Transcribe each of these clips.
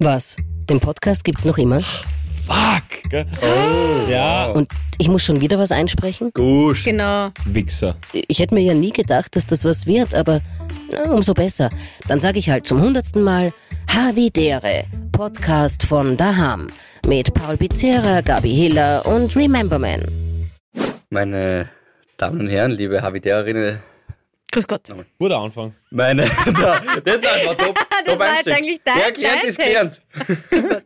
Was? Den Podcast gibt's noch immer? Fuck! Gell? Oh, ja. Und ich muss schon wieder was einsprechen? Gusch. Genau. Wichser. Ich hätte mir ja nie gedacht, dass das was wird, aber na, umso besser. Dann sage ich halt zum hundertsten Mal Havidere, Podcast von Daham mit Paul Pizzera, Gabi Hiller und Remember Man. Meine Damen und Herren, liebe Habitärinnen, Grüß Gott. Guter Anfang. meine. Da, das, das war top. Das top war jetzt Einstieg. eigentlich dein- Wer gelernt, dein ist gelernt.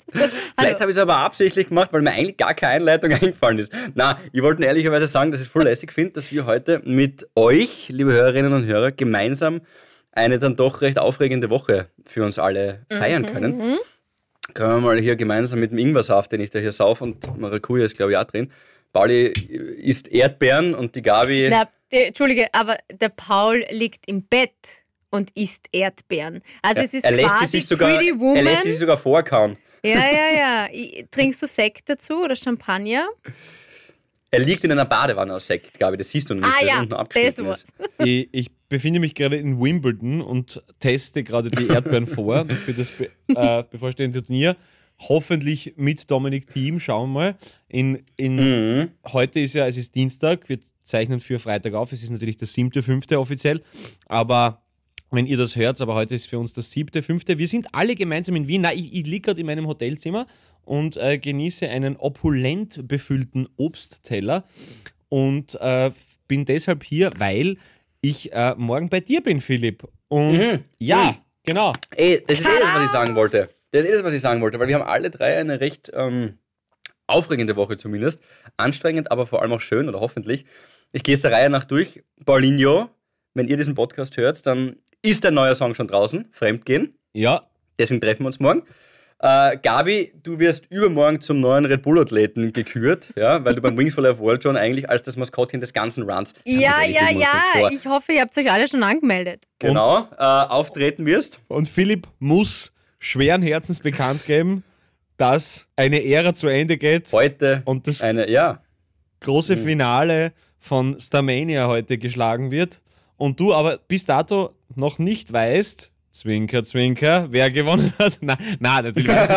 Vielleicht habe ich es aber absichtlich gemacht, weil mir eigentlich gar keine Einleitung eingefallen ist. Na, ich wollte ehrlicherweise sagen, dass ich es voll lässig finde, dass wir heute mit euch, liebe Hörerinnen und Hörer, gemeinsam eine dann doch recht aufregende Woche für uns alle feiern können. Können wir mal hier gemeinsam mit dem Ingwersaft, den ich da hier sauf und Maracuja ist, glaube ich, auch drin. Pauli isst Erdbeeren und die Gabi. Na, die, Entschuldige, aber der Paul liegt im Bett und isst Erdbeeren. Also es ist er, lässt sie quasi sich sogar, Pretty Woman. er lässt sie sich sogar vorkauen. ja, ja, ja. Trinkst du Sekt dazu oder Champagner? Er liegt in einer Badewanne aus Sekt, Gabi, das siehst du noch nicht, Ah weil ja, unten das abgeschnitten war's. ist. Ich, ich befinde mich gerade in Wimbledon und teste gerade die Erdbeeren vor für das äh, bevorstehende Turnier. Hoffentlich mit Dominik Team, schauen wir mal. In, in, Mhm. Heute ist ja, es ist Dienstag, wir zeichnen für Freitag auf. Es ist natürlich der siebte, fünfte offiziell. Aber wenn ihr das hört, aber heute ist für uns das siebte, fünfte. Wir sind alle gemeinsam in Wien. Na, ich, ich liege gerade in meinem Hotelzimmer und äh, genieße einen opulent befüllten Obstteller und äh, bin deshalb hier, weil ich äh, morgen bei dir bin, Philipp. Und Mhm. ja, Mhm. genau. Ey, das ist eh das, was ich sagen wollte. Das ist eh das, was ich sagen wollte, weil wir haben alle drei eine recht ähm, aufregende Woche zumindest. Anstrengend, aber vor allem auch schön oder hoffentlich. Ich gehe es der Reihe nach durch. Paulinho, wenn ihr diesen Podcast hört, dann ist ein neuer Song schon draußen, Fremdgehen. Ja, Deswegen treffen wir uns morgen. Äh, Gabi, du wirst übermorgen zum neuen Red Bull-Athleten gekürt, ja, weil du beim Wings for Life World schon eigentlich als das Maskottchen des ganzen Runs. Sagen Ja, ehrlich, ja, ja. Ich hoffe, ihr habt euch alle schon angemeldet. Genau, äh, auftreten wirst. Und Philipp muss schweren Herzens bekannt geben, dass eine Ära zu Ende geht Heute und das eine, ja, große Finale von Starmania heute geschlagen wird. Und du aber bis dato noch nicht weißt, Zwinker, Zwinker, wer gewonnen hat. Nein, nein, natürlich. Nein,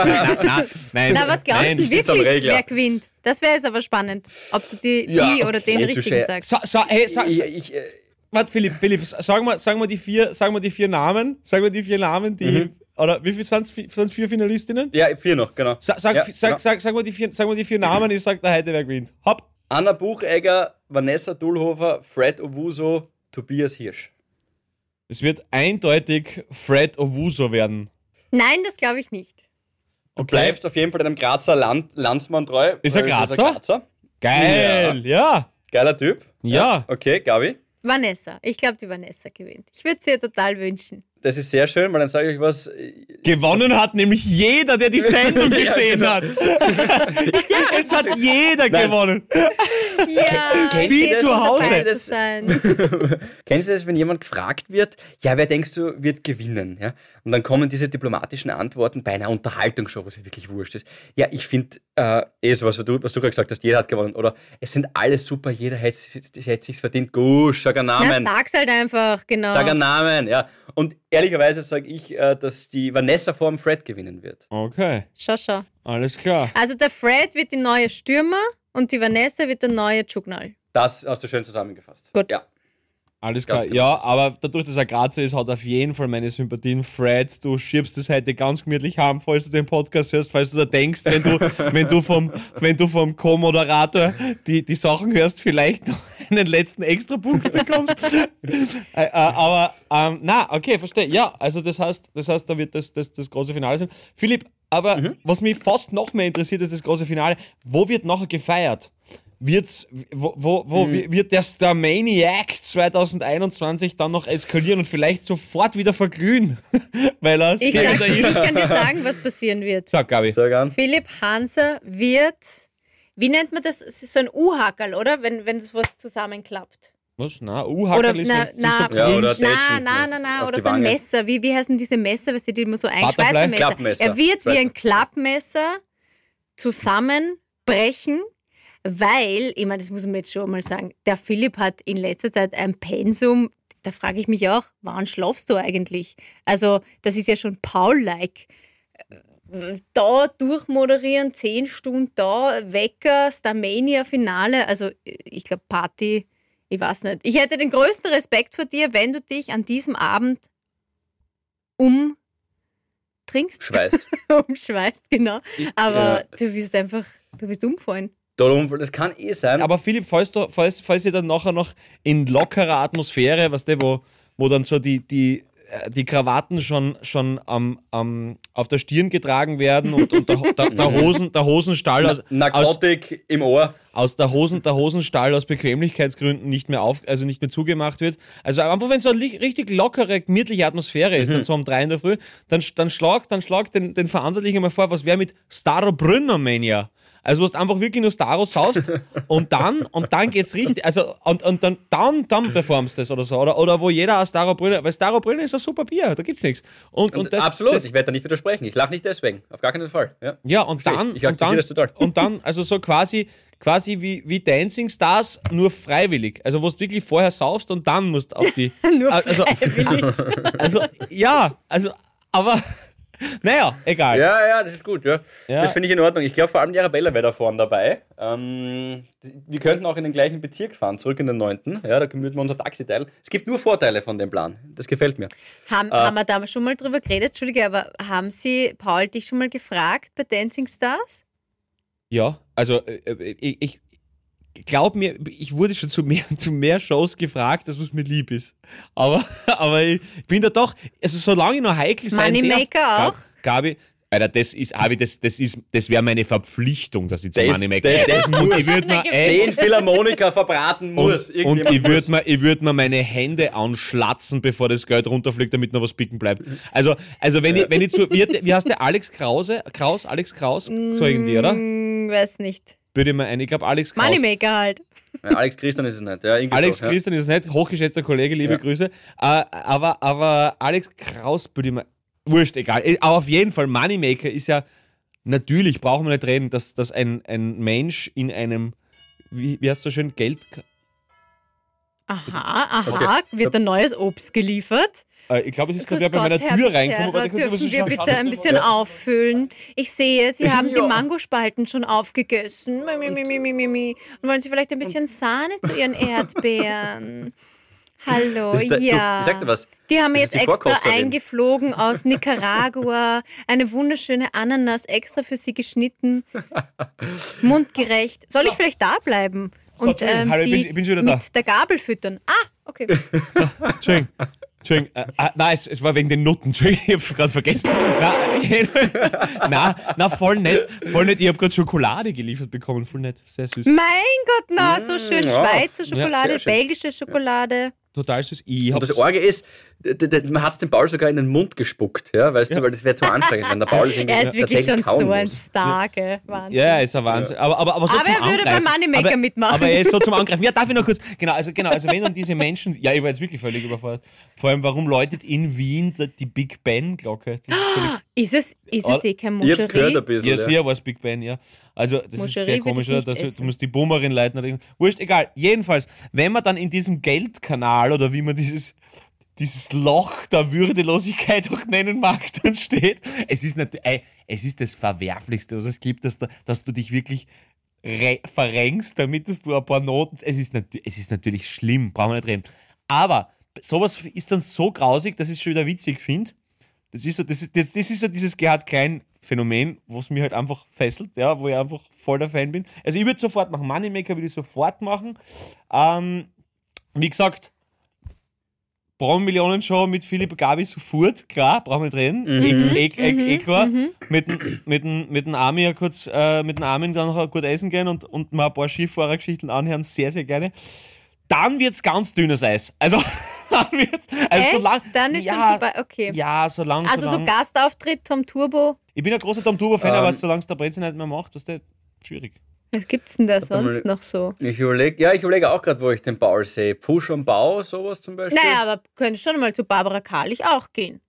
nein, nein, Na, was glaubst nein. du wirklich, Regler. wer gewinnt? Das wäre jetzt aber spannend, ob du die, Ja, die oder den okay, du richtigen sagst. So, so, hey, sag, ich, ich, äh, warte, Philipp, Philipp, sag mal, sag mal die vier, sag mal die vier Namen, sag mal die vier Namen, die, Mhm. Oder wie viel sind es vier Finalistinnen? ja, vier noch, genau. Sa sag, Ja, sag, genau. sag, sag, mal die vier, sag mal die vier Namen, ich sag da heute, wer gewinnt. Hopp. Anna Buchegger, Vanessa Dulhofer, Fred Owuso, Tobias Hirsch. Es wird eindeutig Fred Owuso werden. Nein, das glaube ich nicht. Du bleibst auf jeden Fall deinem Grazer Land Landsmann treu. Ist er weil das Grazer? Grazer. Geil, ja. Geiler Typ. Ja. Okay, Gabi. Vanessa. Ich glaube, die Vanessa gewinnt. Ich würde es ihr total wünschen. Das ist sehr schön, weil dann sage ich euch was. Gewonnen hat nämlich jeder, der die Sendung Ja, gesehen genau. hat. es hat jeder Nein. gewonnen. Ja, Kennst Sie schön, zu Hause. sein. Kennst du das, wenn jemand gefragt wird, ja, wer denkst du wird gewinnen? Ja? Und dann kommen diese diplomatischen Antworten bei einer Unterhaltungsshow, was ja wirklich wurscht ist. Ja, ich finde, äh, eh so was, was du, was du gerade gesagt hast, jeder hat gewonnen. Oder es sind alle super, jeder hätte es sich verdient. Gusch, sag einen Na, Namen. sag's halt einfach, genau. Sag einen Namen, ja. Und ehrlicherweise sage ich, äh, dass die Vanessa vor dem Fred gewinnen wird. Okay, Schau, schau. alles klar. Also der Fred wird die neue Stürmer und die Vanessa wird der neue Chugnal. Das hast du schön zusammengefasst. Gut. Ja. Alles klar. genau Ja, aber dadurch, dass er Grazer ist, hat er auf jeden Fall meine Sympathien. Fred, du schiebst es heute ganz gemütlich haben, falls du den Podcast hörst, falls du da denkst, wenn du, wenn du vom, wenn du vom Co-Moderator die, die Sachen hörst, vielleicht noch einen letzten Extrapunkt bekommst. äh, äh, aber, ähm, na, okay, verstehe. Ja, also das heißt, das heißt, da wird das, das, das große Finale sein. Philipp, aber Mhm. was mich fast noch mehr interessiert, ist das große Finale. Wo wird nachher gefeiert? Wird's, wo, wo, wo Mhm. wird der Starmaniac 2021 dann noch eskalieren und vielleicht sofort wieder verglühen? Weil er Ich, sag, ich kann dir sagen, was passieren wird. Sag, Gabi. Sag an. Philipp Hanser wird, wie nennt man das? Es ist so ein U-Hackerl, oder? Wenn, wenn was zusammenklappt. Was? Na, U-Hackerl ist, na, na, so Ja, oder na, na, na, auf na, oder so ein. Messer. Wie, wie heißen diese Messer, weißt du, die immer so ein? Schweizer Messer. Klappmesser. Er wird wie ein Schweizer. Klappmesser zusammenbrechen, weil, ich meine, das muss man jetzt schon mal sagen, der Philipp hat in letzter Zeit ein Pensum, da frage ich mich auch, wann schlafst du eigentlich? Also, das ist ja schon Paul-like. da durchmoderieren, zehn Stunden da, Wecker, Starmania-Finale. Also ich glaube, Party, ich weiß nicht. Ich hätte den größten Respekt vor dir, wenn du dich an diesem Abend umtrinkst. Schweißt. Umschweißt, genau. Aber ja. du wirst einfach, du wirst umfallen. Das kann eh sein. Aber Philipp, falls, du, falls, falls ihr dann nachher noch in lockerer Atmosphäre, was der, wo, wo dann so die, die äh, die Krawatten schon, schon am, am, auf der Stirn getragen werden und, und der, der, der, Hosen, der Hosenstall aus, Narkotik aus, im Ohr. Aus der, Hosen, der Hosenstall aus Bequemlichkeitsgründen nicht mehr auf, also nicht mehr zugemacht wird. Also einfach, wenn so eine richtig lockere, gemütliche Atmosphäre ist, mhm. dann so um drei in der Früh, dann, dann schlag, dann schlag den, den Verantwortlichen mal vor, was wäre mit Starobrünner Mania? Also du hast einfach wirklich nur Staros haust und dann, und dann geht's richtig, also und, und dann, dann, dann performst du das oder so. Oder, oder wo jeder aus Staro Brünner, weil Staro Brünner ist ein super Bier, da gibt's nichts. Und, und, das, absolut, das, ich werde da nicht widersprechen. Ich lache nicht deswegen, auf gar keinen Fall. Ja, ja und dann, ich, ich und dann, das total. und dann, also so quasi, quasi wie, wie Dancing Stars, nur freiwillig. Also wo du wirklich vorher saufst und dann musst auf die. nur also, freiwillig. Also, ja, also, aber naja, egal. Ja, ja, das ist gut, ja. ja. Das finde ich in Ordnung. Ich glaube, vor allem die Arabella wäre da vorne dabei. Ähm, wir könnten auch in den gleichen Bezirk fahren, zurück in den 9. Ja, da gemüten wir unser Taxiteil. Es gibt nur Vorteile von dem Plan. Das gefällt mir. Haben, äh, haben wir da schon mal drüber geredet? Entschuldige, aber haben Sie, Paul, dich schon mal gefragt bei Dancing Stars? Ja, also äh, äh ich, ich glaub mir, ich wurde schon zu mehr, zu mehr Shows gefragt, dass was mir lieb ist. Aber, aber ich bin da doch, also solange ich noch heikel sein Moneymaker darf, auch? Gabi, Alter, das ist, Abi, das, das das wäre meine Verpflichtung, dass ich zu Moneymaker das, das, das ich würd mir, Den Philharmoniker verbraten muss. Und, und ich würde mir, würd mir meine Hände anschlatzen, bevor das Geld runterfliegt, damit noch was picken bleibt. Also, also wenn, ich, wenn ich zu, wie, wie heißt der, Alex Krause? Kraus, Alex Kraus? So irgendwie, oder? Mm, weiß nicht würde ich mal ein. Ich glaube, Alex Kraus. Moneymaker halt. Ja, Alex Christian ist es nicht. Ja, Alex so, Christian ja. ist es nicht. Hochgeschätzter Kollege, liebe ja. Grüße. Uh, aber, aber Alex Kraus würde ich mal. Wurscht, egal. Äh, aber auf jeden Fall, Moneymaker ist ja. Natürlich brauchen wir nicht reden, dass, dass ein, ein Mensch in einem. Wie, wie heißt so schön? Geld. Aha, aha. Okay. Wird ein neues Obst geliefert? Äh, ich glaube, es ist gerade bei meiner Herr Tür reingekommen. Aber dürfen wir bitte ein bisschen auffüllen? Ich sehe, Sie haben ja. die Mangospalten schon aufgegessen. Und wollen Sie vielleicht ein bisschen Sahne zu Ihren Erdbeeren? Hallo, der, ja. Du, sag dir was. Die haben jetzt die extra eingeflogen aus Nicaragua. Eine wunderschöne Ananas extra für Sie geschnitten. Mundgerecht. Soll ich vielleicht da bleiben? Und ähm, Hallo, Sie ich bin, ich bin mit da. der Gabel füttern. Ah, okay. So, Entschuldigung. Entschuldigung, äh, äh, nein, es, es, war wegen den Nutten. Entschuldigung, ich hab's gerade vergessen. nein, na, voll nett. Voll nett. Ich habe gerade Schokolade geliefert bekommen. Voll nett. Sehr süß. Mein Gott, na, so schön. Ja. Schweizer Schokolade, ja, belgische Schokolade. Total süß. Ich und das Orge ist, man hat es dem Paul sogar in den Mund gespuckt, ja, weißt ja. du, weil das wäre zu anstrengend, wenn der Paul das Er ist wirklich schon so ein Star, gell? Wahnsinn. Ja, ist ein Wahnsinn. Aber, aber, aber, so aber er würde beim Moneymaker aber, mitmachen. Aber er ist so zum Angreifen. Ja, darf ich noch kurz, genau, also, genau, also wenn dann diese Menschen, ja, ich war jetzt wirklich völlig überfordert. Vor allem, warum läutet in Wien die Big Ben-Glocke? Ist, ist es, ist es eh kein Moscherie? Jetzt gehört ein bisschen. Ja, sehr war es Big Ben, ja. Also, das Moscherie ist sehr komisch, oder? Dass, du musst die Boomerin leiten oder irgendwas. Wurscht, egal. Jedenfalls, wenn man dann in diesem Geldkanal oder wie man dieses dieses Loch der Würdelosigkeit auch nennen mag, dann steht. Es ist, natürlich, es ist das Verwerflichste, was es gibt, dass, du, dass du dich wirklich verrenkst, damit dass du ein paar Noten. Es ist, es ist natürlich schlimm, brauchen wir nicht reden. Aber sowas ist dann so grausig, dass ich es schon wieder witzig finde. Das ist so, das ist, das, das ist so dieses Gerhard Klein Phänomen, was mich halt einfach fesselt, ja, wo ich einfach voll der Fan bin. Also ich würde sofort machen, Moneymaker würde ich sofort machen. Ähm, wie gesagt, Braun-Millionen-Show mit Philipp Gabi sofort, klar, brauchen wir nicht reden. Mhm. Eh, eh, eh, eh klar. Mhm. Mit, mit, mit, mit dem Armin kurz, äh, mit dem Armin dann noch gut essen gehen und, und mal ein paar Skifahrergeschichten anhören, sehr, sehr gerne. Dann wird es ganz dünnes Eis. Also, dann wird's, also Echt? so lang, Dann ist ja, schon vorbei, okay. Ja, so lang. Also so, lang. so Gastauftritt Tom Turbo. Ich bin ein großer Tom Turbo-Fan, um, aber ähm. solange es der Brezi nicht mehr macht, ist das schwierig. Was gibt's denn da sonst noch so? Ich überlege, ja, ich überlege auch gerade, wo ich den Paul sehe. Pfusch am Bau, sowas zum Beispiel. Naja, aber könnte schon mal zu Barbara Karlich auch gehen.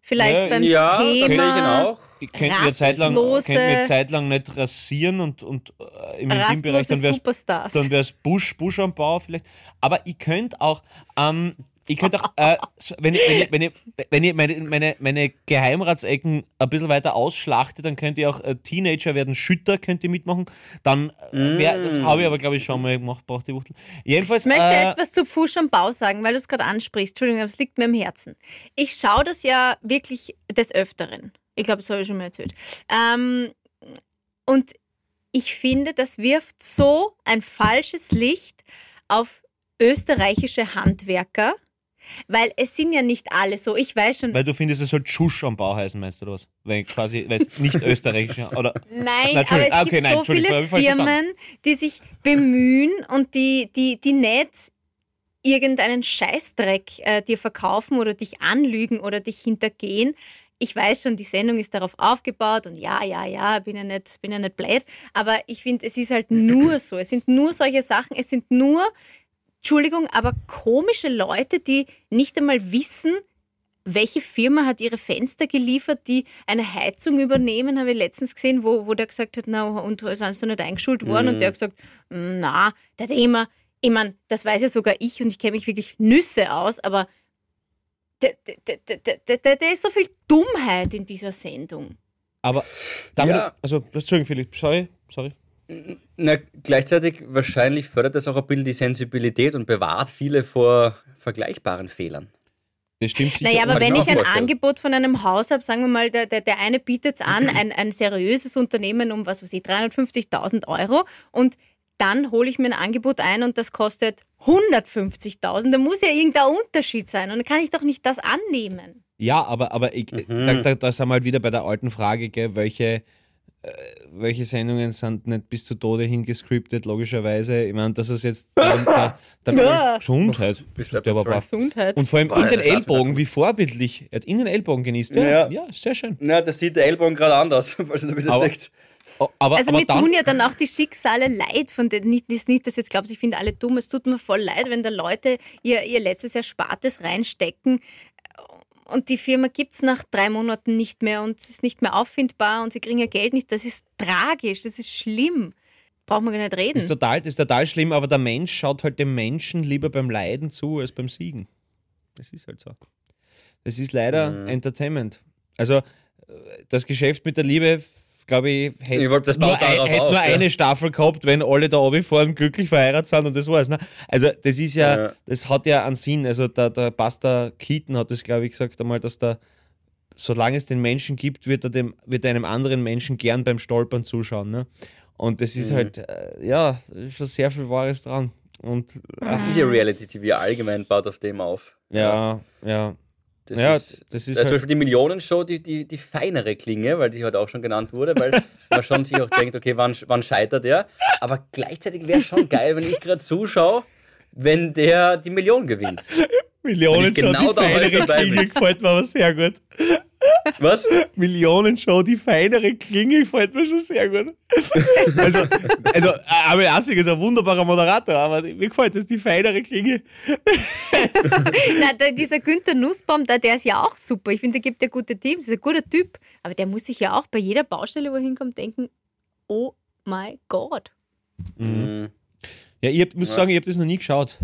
Vielleicht ja, beim ja, Thema. Das sehe ich auch. Ich könnte mir zeitlang, nicht rasieren und, und äh, im Intimbereich, dann wäre es Busch, Busch am Bau vielleicht. Aber ich könnte auch, ähm, Ich könnte auch, äh, wenn ich, wenn ich, wenn ich, wenn ich meine, meine, meine Geheimratsecken ein bisschen weiter ausschlachte, dann könnt ihr auch äh, Teenager werden Schütter, könnt ihr mitmachen. Dann äh, wär, das Mm. habe ich aber, glaube ich, schon mal gemacht, braucht die Wuchtel. Jedenfalls. Ich möchte äh, etwas zu Fuß am Bau sagen, weil du es gerade ansprichst. Entschuldigung, aber es liegt mir am Herzen. Ich schaue das ja wirklich des Öfteren. Ich glaube, das habe ich schon mal erzählt. Ähm, und ich finde, das wirft so ein falsches Licht auf österreichische Handwerker, weil es sind ja nicht alle so. Ich weiß schon, weil du findest, es soll Tschusch am Bau heißen, meinst du das? Weil quasi, weil es nicht österreichisch oder. Nein, Na, aber es. Ah, okay, gibt nein, so viele Firmen, die sich bemühen und die, die, die nicht irgendeinen Scheißdreck äh, dir verkaufen oder dich anlügen oder dich hintergehen. Ich weiß schon, die Sendung ist darauf aufgebaut und ja, ja, ja, bin ja nicht, bin ja nicht blöd, aber ich finde, es ist halt nur so. Es sind nur solche Sachen, es sind nur, Entschuldigung, aber komische Leute, die nicht einmal wissen, welche Firma hat ihre Fenster geliefert, die eine Heizung übernehmen, habe ich letztens gesehen, wo, wo der gesagt hat, na, und sind du nicht eingeschult worden? Und der hat gesagt, na, der hat immer, ich meine, das weiß ja sogar ich und ich kenne mich wirklich Nüsse aus, aber da da- da- da- da- da- da ist so viel Dummheit in dieser Sendung. Aber damit, Ja. also, Entschuldigung, Philipp, sorry, sorry. Na, gleichzeitig wahrscheinlich fördert das auch ein bisschen die Sensibilität und bewahrt viele vor vergleichbaren Fehlern. Das stimmt sicher. Naja, aber wenn ich ein vorstellen. Angebot von einem Haus habe, sagen wir mal, der, der, der eine bietet es an, ein, ein seriöses Unternehmen um, was weiß ich, 350.000 Euro und dann hole ich mir ein Angebot ein und das kostet 150.000, da muss ja irgendein Unterschied sein und dann kann ich doch nicht das annehmen. Ja, aber, aber ich, da, da, da sind wir halt wieder bei der alten Frage, gell, welche, äh, welche Sendungen sind nicht bis zu Tode hingescriptet, logischerweise. Ich meine, das ist jetzt der, der, der Ja. Gesundheit. Der brav. brav. Gesundheit. Und vor allem Boah, in den das Ellbogen, da- wie vorbildlich. Er hat in den Ellbogen genießt. Ja, Ja. ja sehr schön. Na, das sieht der Ellbogen gerade anders, falls ihr das Aber- sagt. O- Aber, Also aber mir dann, tun ja dann auch die Schicksale leid von denen. Nicht, nicht, nicht dass jetzt glaubst, ich finde alle dumm. Es tut mir voll leid, wenn da Leute ihr, ihr letztes Erspartes reinstecken und die Firma gibt es nach drei Monaten nicht mehr und ist nicht mehr auffindbar und sie kriegen ihr Geld nicht. Das ist tragisch, das ist schlimm. Braucht man gar nicht das ist, reden. total, das ist total schlimm, aber der Mensch schaut halt dem Menschen lieber beim Leiden zu als beim Siegen. Das ist halt so. Das ist leider Mhm. Entertainment. Also äh, das Geschäft mit der Liebe, glaube ich, hätte Ich wollte das nur, ein, hätte auf, nur ja. eine Staffel gehabt, wenn alle da oben fahren, glücklich verheiratet sind und das war's. Ne? Also das ist ja, Ja. das hat ja einen Sinn. Also der, der Pastor Keaton hat das, glaube ich, gesagt einmal, dass da solange es den Menschen gibt, wird er dem, wird er einem anderen Menschen gern beim Stolpern zuschauen. Ne? Und das ist Mhm. halt, äh, ja, schon sehr viel Wahres dran. Und äh, Das ist ja Reality TV allgemein baut auf dem auf. ja, ja, Das ja, ist, das ist Da zum halt, Beispiel die Millionenshow die, die, die feinere Klinge, weil die heute auch schon genannt wurde, weil man schon sich auch denkt, okay, wann, wann scheitert er? Aber gleichzeitig wäre es schon geil, wenn ich gerade zuschaue, wenn der die Million gewinnt. Millionen wenn ich genau die feinere Klinge gefällt mir aber sehr gut. Was? Millionenshow, die feinere Klinge gefällt mir schon sehr gut. Also, also Abel Assig ist ein wunderbarer Moderator, aber mir gefällt das, die feinere Klinge. Na, der, dieser Günther Nussbaum, der, der ist ja auch super. Ich finde, der gibt ja gute Teams, ist ein guter Typ. Aber der muss sich ja auch bei jeder Baustelle, wo er hinkommt, denken, oh mein Gott. Mhm. Ja, ich hab, muss Ja. sagen, ich habe das noch nie geschaut.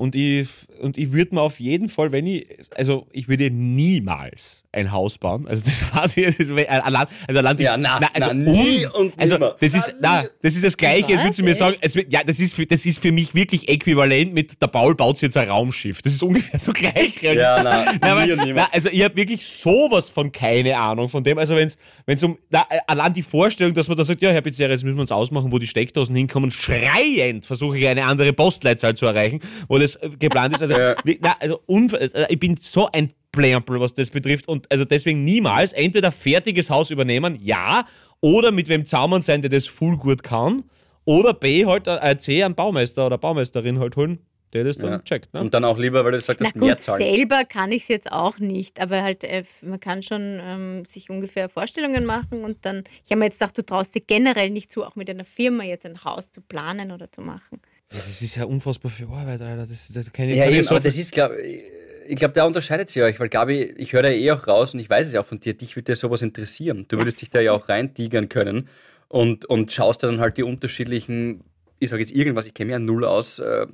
Und ich, und ich würde mir auf jeden Fall, wenn ich, also ich würde niemals ein Haus bauen. Also das weiß ich, das ist, allein, also allein die, Ja, na, also na, nie un- und also nimmer. das ist, Na, na, das ist das Gleiche, als würdest du mir sagen, es wird, ja, das ist, für, das ist für mich wirklich äquivalent mit, der Paul baut sich jetzt ein Raumschiff. Das ist ungefähr so gleich. Ja, na, Na, aber, na, also ich habe wirklich sowas von keine Ahnung von dem. Also wenn es um na, äh, allein die Vorstellung, dass man da sagt, ja, Herr Pizzeria, jetzt müssen wir uns ausmachen, wo die Steckdosen hinkommen, schreiend versuche ich eine andere Postleitzahl zu erreichen, wo das äh, geplant ist. Also, Ja. wie- na, also unver- also ich bin so ein Plärmpel, was das betrifft und also deswegen niemals entweder fertiges Haus übernehmen, ja, oder mit wem zusammen sein, der das full gut kann, oder B, halt äh, C, einen Baumeister oder Baumeisterin halt holen, der das dann Ja. checkt. Ne? Und dann auch lieber, weil du das mehr zahlen. selber kann ich es jetzt auch nicht, aber halt, äh, man kann schon ähm, sich ungefähr Vorstellungen machen und dann, ich habe mir jetzt gedacht, du traust dir generell nicht zu, auch mit einer Firma jetzt ein Haus zu planen oder zu machen. Das ist ja unfassbar viel Arbeit, Alter. Das, das kann ich, Ja, eben, so aber das ist, glaube ich, ich glaube, da unterscheidet sich euch, weil Gabi, ich höre da eh auch raus und ich weiß es ja auch von dir, dich würde ja sowas interessieren. Du würdest dich da ja auch reintigern können und, und schaust dann halt die unterschiedlichen, ich sage jetzt irgendwas, ich kenne mich ja null aus, äh,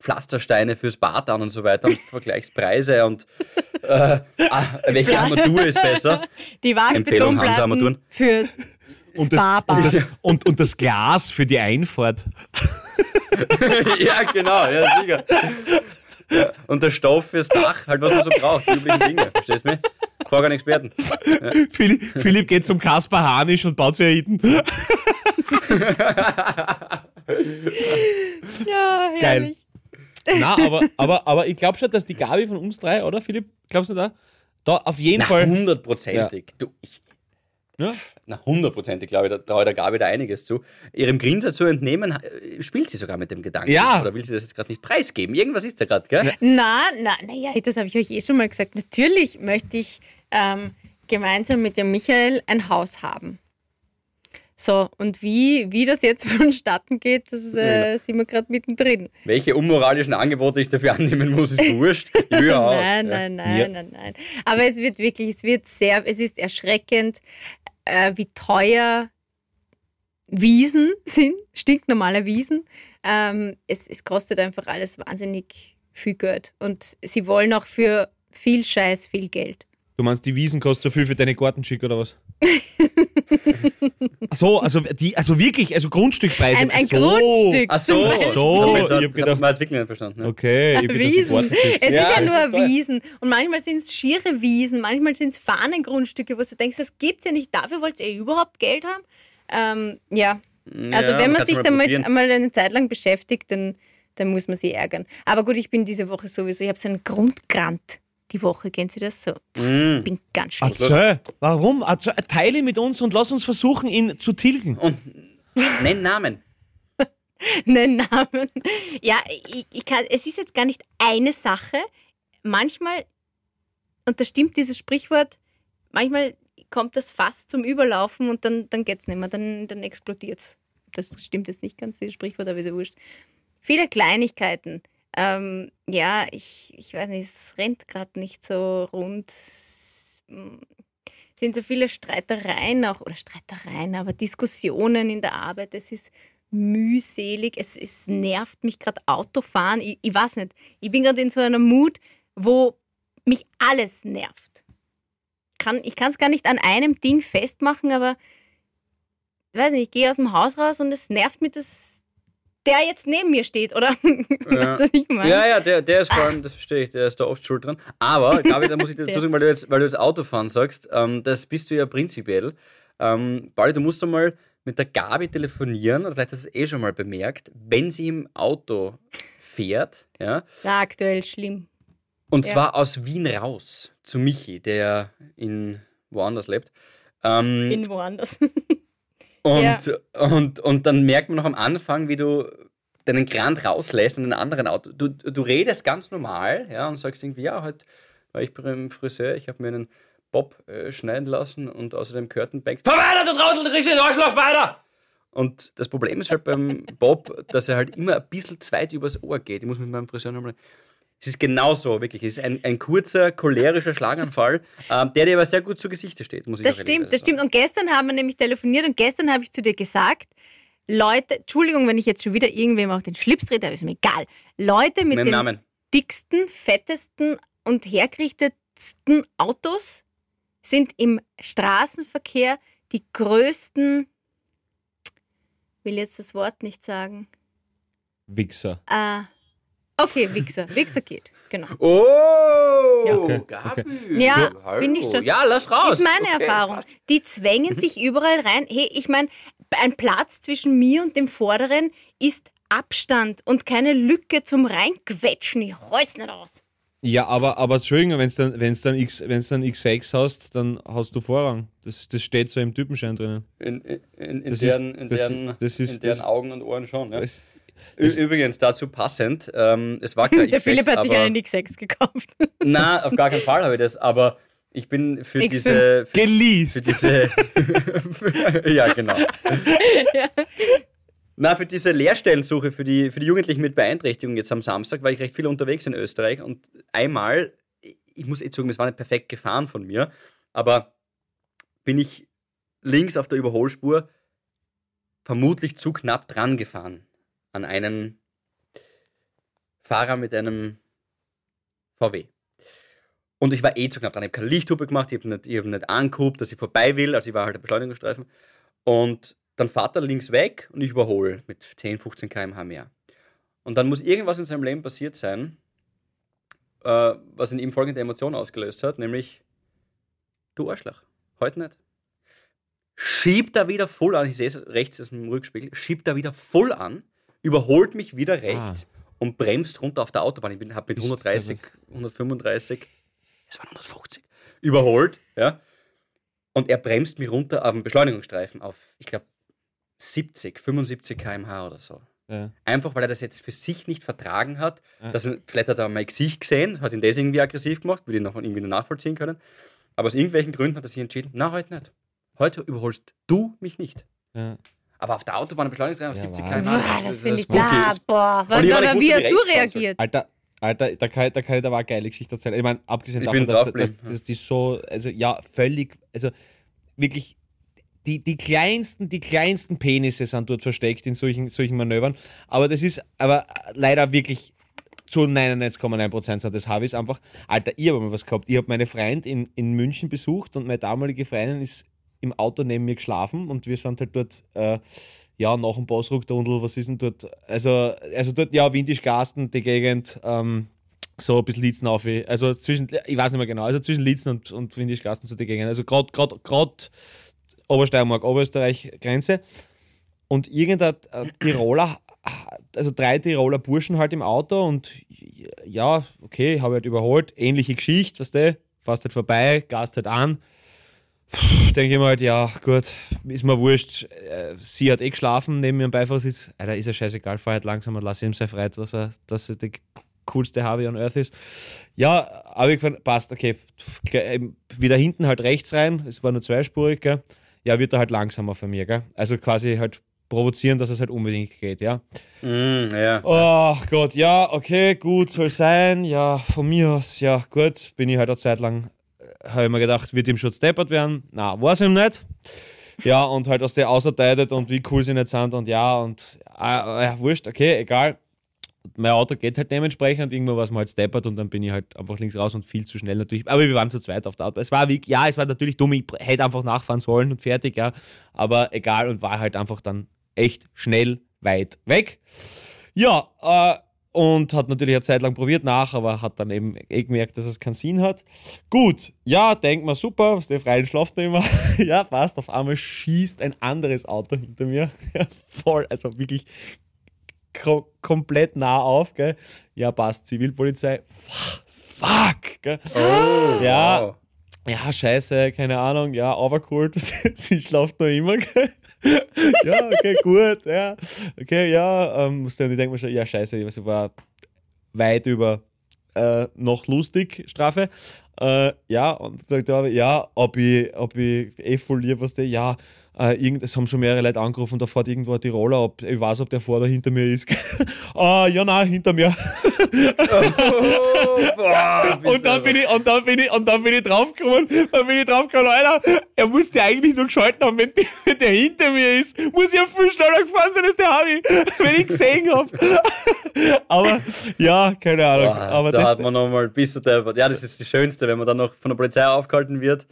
Pflastersteine fürs Bad an und so weiter und Vergleichspreise und äh, ah, welche Armatur ist besser. Die Empfehlung, Hansa Armaturen. Waschbetonplatten fürs Und das, und, das, und, und das Glas für die Einfahrt. ja, genau, ja, sicher. Ja, und der Stoff fürs Dach, halt was man so braucht, die üblichen Dinge. Verstehst du mich? Frage an Experten. Philipp, Philipp geht zum Kaspar Hanisch und baut sich ein Iden. Ja, Geil. herrlich. Na, aber, aber, aber ich glaube schon, dass die Gabi von uns drei, oder Philipp? Glaubst du da? Da auf jeden Na, Fall. hundertprozentig. Du, ich, Ja? Na, hundertprozentig, glaube ich, da traue der Gabi da einiges zu. Ihrem Grinser zu entnehmen, spielt sie sogar mit dem Gedanken. Ja. Oder will sie das jetzt gerade nicht preisgeben? Irgendwas ist da gerade, gell? Na, na, naja, das habe ich euch eh schon mal gesagt. Natürlich möchte ich ähm, gemeinsam mit dem Michael ein Haus haben. So, und wie, wie das jetzt vonstatten geht, das äh, sind wir gerade mittendrin. Welche unmoralischen Angebote ich dafür annehmen muss, ist wurscht. Nein, nein, nein, Ja. nein, nein. Aber es wird wirklich, es wird sehr, es ist erschreckend, äh, wie teuer Wiesen sind, stinknormale Wiesen. Ähm, es, es kostet einfach alles wahnsinnig viel Geld. Und sie wollen auch für viel Scheiß viel Geld. Du meinst, die Wiesen kostet so viel für deine Gartenschick oder was? Ach so, also, die, also wirklich, also Grundstückpreise. Ein, ein Ach so. Grundstück. Ach so, so, ich hab das haben gedacht- jetzt wirklich nicht verstanden. Ja. Okay, ich gedacht, Wiesen. Gartenschick. Es Ja, ist ja nur ist. Wiesen. Und manchmal sind es schiere Wiesen, manchmal sind es Fahnengrundstücke, wo du denkst, das gibt's ja nicht. Dafür wollt ihr überhaupt Geld haben? Ähm, ja, also Ja, wenn man kann's sich mal damit probieren. einmal eine Zeit lang beschäftigt, dann, dann muss man sich ärgern. Aber gut, ich bin diese Woche sowieso, ich habe so einen Grundgrant die Woche. Kennen Sie das so? Mm. Ich bin ganz schlecht. Erzähl, warum? Erzähl, teile mit uns und lass uns versuchen, ihn zu tilgen. Und nenn Namen. einen Namen. Ja, ich, ich kann, es ist jetzt gar nicht eine Sache. Manchmal, und da stimmt dieses Sprichwort, manchmal kommt das Fass zum Überlaufen und dann, dann geht es nicht mehr, dann, dann explodiert es. Das stimmt jetzt nicht ganz, dieses Sprichwort, aber ist ja wurscht. Viele Kleinigkeiten. Ähm, ja, ich, ich weiß nicht, es rennt gerade nicht so rund. Es sind so viele Streitereien auch, oder Streitereien, aber Diskussionen in der Arbeit. Es ist mühselig, es, es nervt mich gerade Autofahren. Ich, ich weiß nicht, ich bin gerade in so einer Mut, wo mich alles nervt. Kann, ich kann es gar nicht an einem Ding festmachen, aber ich weiß nicht, ich gehe aus dem Haus raus und es nervt mich, dass der jetzt neben mir steht, oder? Ja. weißt du? Ja, ja, der, der ist vor allem, das verstehe ich, der ist da oft schuld dran. Aber, Gabi, da muss ich dir dazu sagen, weil du jetzt, weil du jetzt Autofahren sagst, ähm, das bist du ja prinzipiell. Ähm, Pauli, du musst einmal mit der Gabi telefonieren, oder vielleicht hast du es eh schon mal bemerkt, wenn sie im Auto fährt, ja, Ja, aktuell schlimm. und Ja. zwar aus Wien raus zu Michi, der in woanders lebt. Ähm, Bin woanders. Und, Ja. und, und dann merkt man noch am Anfang, wie du deinen Grand rauslässt in den anderen Auto. Du, du redest ganz normal ja, und sagst irgendwie, ja, heute war ich beim Friseur, ich habe mir einen Bob äh, schneiden lassen und außerdem Curtain Fahr weiter, du Trottel, du den Arschloch weiter! Und das Problem ist halt beim Bob, dass er halt immer ein bisschen zu weit übers Ohr geht. Ich muss mit meinem Friseur nochmal. Es ist genauso, wirklich. Es ist ein, ein kurzer, cholerischer Schlaganfall, ähm, der dir aber sehr gut zu Gesichte steht, muss ich Das auch stimmt, das stimmt. Und gestern haben wir nämlich telefoniert und gestern habe ich zu dir gesagt, Leute, Entschuldigung, wenn ich jetzt schon wieder irgendwem auf den Schlips trete, aber ist mir egal. Leute mit Mit den Namen. dicksten, fettesten und hergerichtetsten Autos sind im Straßenverkehr die größten, will jetzt das Wort nicht sagen. Wichser. Äh, okay, Wichser. Wichser geht, genau. Oh, Ja. Okay, Gabi. Ja, finde ich schon. Ja, lass raus. ist meine Okay, Erfahrung. passt. Die zwängen sich überall rein. Hey, ich meine, ein Platz zwischen mir und dem Vorderen ist Abstand und keine Lücke zum Reinquetschen. Ich hol's nicht aus. Ja, aber, aber Entschuldigung, wenn du dann, wenn's dann, X, wenn's dann X6 hast, dann hast du Vorrang. Das, das steht so im Typenschein drinnen. In, in, in, Das ist- deren, in das deren, ist- das ist- in deren Augen und Ohren schon. Ja. Das, Übrigens, dazu passend, ähm, es war kein Der X6, Philipp hat sich einen X6 gekauft. Na, auf gar keinen Fall habe ich das, aber ich bin für X5. diese... Für, geleast. für diese... ja, genau. Na, für diese Lehrstellensuche für die, für die Jugendlichen mit Beeinträchtigung jetzt am Samstag war ich recht viel unterwegs in Österreich und einmal, ich muss eh zugeben, es war nicht perfekt gefahren von mir, aber bin ich links auf der Überholspur vermutlich zu knapp dran gefahren an einen Fahrer mit einem VW. Und ich war eh zu knapp dran. Ich habe keine Lichthupe gemacht, ich habe nicht, ich hab nicht angehobt, dass ich vorbei will. Also ich war halt der Beschleunigungsstreifen. Und dann fährt er links weg und ich überhole mit 10, 15 km/h mehr. Und dann muss irgendwas in seinem Leben passiert sein, äh, was in ihm folgende Emotion ausgelöst hat, nämlich du Arschloch, heute nicht. Schiebt er wieder voll an, ich sehe es rechts aus dem Rückspiegel, schiebt er wieder voll an, überholt mich wieder rechts und bremst runter auf der Autobahn. Ich habe mit 130, 135, es waren 150, überholt, ja. Und er bremst mich runter auf dem Beschleunigungsstreifen auf, ich glaube, 70, 75 km/h oder so. Ja. Einfach weil er das jetzt für sich nicht vertragen hat. Ja. Dass er, vielleicht hat er mein Gesicht gesehen, hat ihn das irgendwie aggressiv gemacht, würde ich noch irgendwie nachvollziehen können. Aber aus irgendwelchen Gründen hat er sich entschieden, na, heute nicht. Heute überholst du mich nicht. Ja. Aber auf der Autobahn Beschleunigungsstreifen auf Ja, 70 Wahnsinn. km/h. Ah, das finde ich da, boah. Und ich war nicht Wie hast du reagiert? Alter, Alter, da kann, da kann ich aber eine geile Geschichte erzählen. Ich meine, abgesehen Ich davon, dass, dass, dass, die so, also ja, völlig, also wirklich, die, die kleinsten, die kleinsten Penisse sind dort versteckt in solchen, solchen Manövern. Aber das ist aber leider wirklich zu 99,9% sind das Harvis einfach. Alter, ich habe mal was gehabt. Ich habe meine Freundin in, in München besucht und meine damalige Freundin ist im Auto neben mir geschlafen und wir sind halt dort, äh, ja, nach dem Bossruck-Tunnel, was ist denn dort? Also, also dort, ja, Windisch-Garsten, die Gegend, ähm, so bisschen Lietzen auf. Also zwischen, ich weiß nicht mehr genau, also zwischen Lietzen und, und Windisch-Garsten so die Gegend. Also gerade Obersteiermark, Oberösterreich Grenze. Und irgendein äh, Tiroler, also drei Tiroler Burschen halt im Auto und ja, okay, habe halt überholt, ähnliche Geschichte, weißt du, fast halt vorbei, Gast halt an. Denke ich mir halt, ja, gut, ist mir wurscht. Äh, Sie hat eh geschlafen neben mir im Beifahrersitz. Alter, ist ja scheißegal, fahr halt langsam und lass ihm sein frei, dass er, dass er die coolste Harvey on Earth ist. Ja, aber ich gefunden, passt, okay. Wieder hinten halt rechts rein, es war nur zweispurig, gell? Ja, wird er halt langsamer von mir, gell? Also quasi halt provozieren, dass es halt unbedingt geht, ja. Mm, ja. Oh Gott, ja, okay, gut, soll sein. Ja, von mir aus, ja, gut, bin ich halt eine Zeit lang, habe ich mir gedacht, wird ihm schon steppert werden. Na, war es ihm nicht. Ja, und halt aus der auserteilt und wie cool sie nicht sind und ja, und äh, ja, wurscht, okay, egal. Mein Auto geht halt dementsprechend, irgendwo war es mal halt steppert und dann bin ich halt einfach links raus und viel zu schnell natürlich. Aber wir waren zu zweit auf der Auto. Es war wie, ja, es war natürlich dumm, ich hätte einfach nachfahren sollen und fertig, ja. Aber egal und war halt einfach dann echt schnell weit weg. Ja, äh, und hat natürlich eine Zeit lang probiert nach, aber hat dann eben eh gemerkt, dass es keinen Sinn hat. Gut, ja, denkt man super, der freien schlaft nicht immer. ja, passt, auf einmal schießt ein anderes Auto hinter mir. Ja, voll, also wirklich ko komplett nah auf, gell. Ja, passt, Zivilpolizei. Fuck, fuck, gell. Oh, Ja. wow. Ja, scheiße, keine Ahnung, ja, overcooled, sie schlaft noch immer, gell? ja, okay, gut, ja, okay, ja, ähm, dann- ich denke mir schon, ja, scheiße, ich war weit über äh, noch lustig Strafe. Äh, ja, und sagt er, ja, ob ich, ob ich eh voll was der, ja, äh, irgend, es haben schon mehrere Leute angerufen, da fährt irgendwo ein Tiroler, ob, ich weiß, ob der vor oder hinter mir ist. Ah, ja, nein, hinter mir. Oh, boah, Und dann, bin ich, und, dann bin ich, und dann bin ich draufgekommen, dann bin ich draufgekommen, Alter, er musste eigentlich nur geschalten haben, wenn, die, wenn der hinter mir ist. Muss ich ja viel schneller gefahren sein als der Harvey, wenn ich gesehen habe. aber ja, keine Ahnung. Boah, aber da das, hat man nochmal bis zu der. Ja, das ist das Schönste, wenn man dann noch von der Polizei aufgehalten wird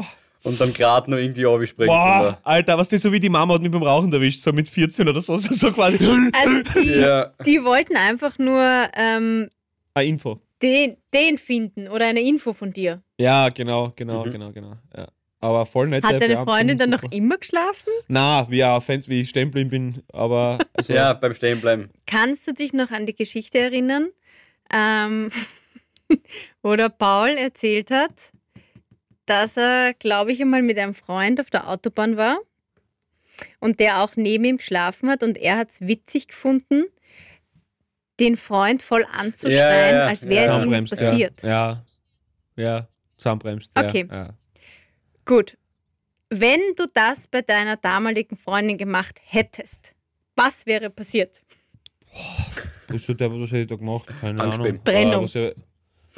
und dann gerade noch irgendwie abspringt. boah, Alter, was das so wie die Mama hat mich beim Rauchen erwischt, so mit 14 oder so, so, so quasi. Also die, Ja. die wollten einfach nur ähm, Ah, Info. den, den finden oder eine Info von dir. Ja, genau, genau, Mhm. genau, genau. Ja. Aber voll nett. Hat deine Freundin dann noch immer geschlafen? Na, wie ja, Fans, wie ich stehen geblieben bin, aber. Also, ja, beim Stehenbleiben. Kannst du dich noch an die Geschichte erinnern, ähm, wo der Paul erzählt hat, dass er, glaube ich, einmal mit einem Freund auf der Autobahn war und der auch neben ihm geschlafen hat und er hat es witzig gefunden, den Freund voll anzuschreien, Ja, ja, als wäre ja. irgendwas passiert. Ja, ja, ja zusammenbremst. Okay. Gut. Wenn du das bei deiner damaligen Freundin gemacht hättest, was wäre passiert? Der, was hätte ich da gemacht? Keine. Ahnung. Trennung. Ah, was er-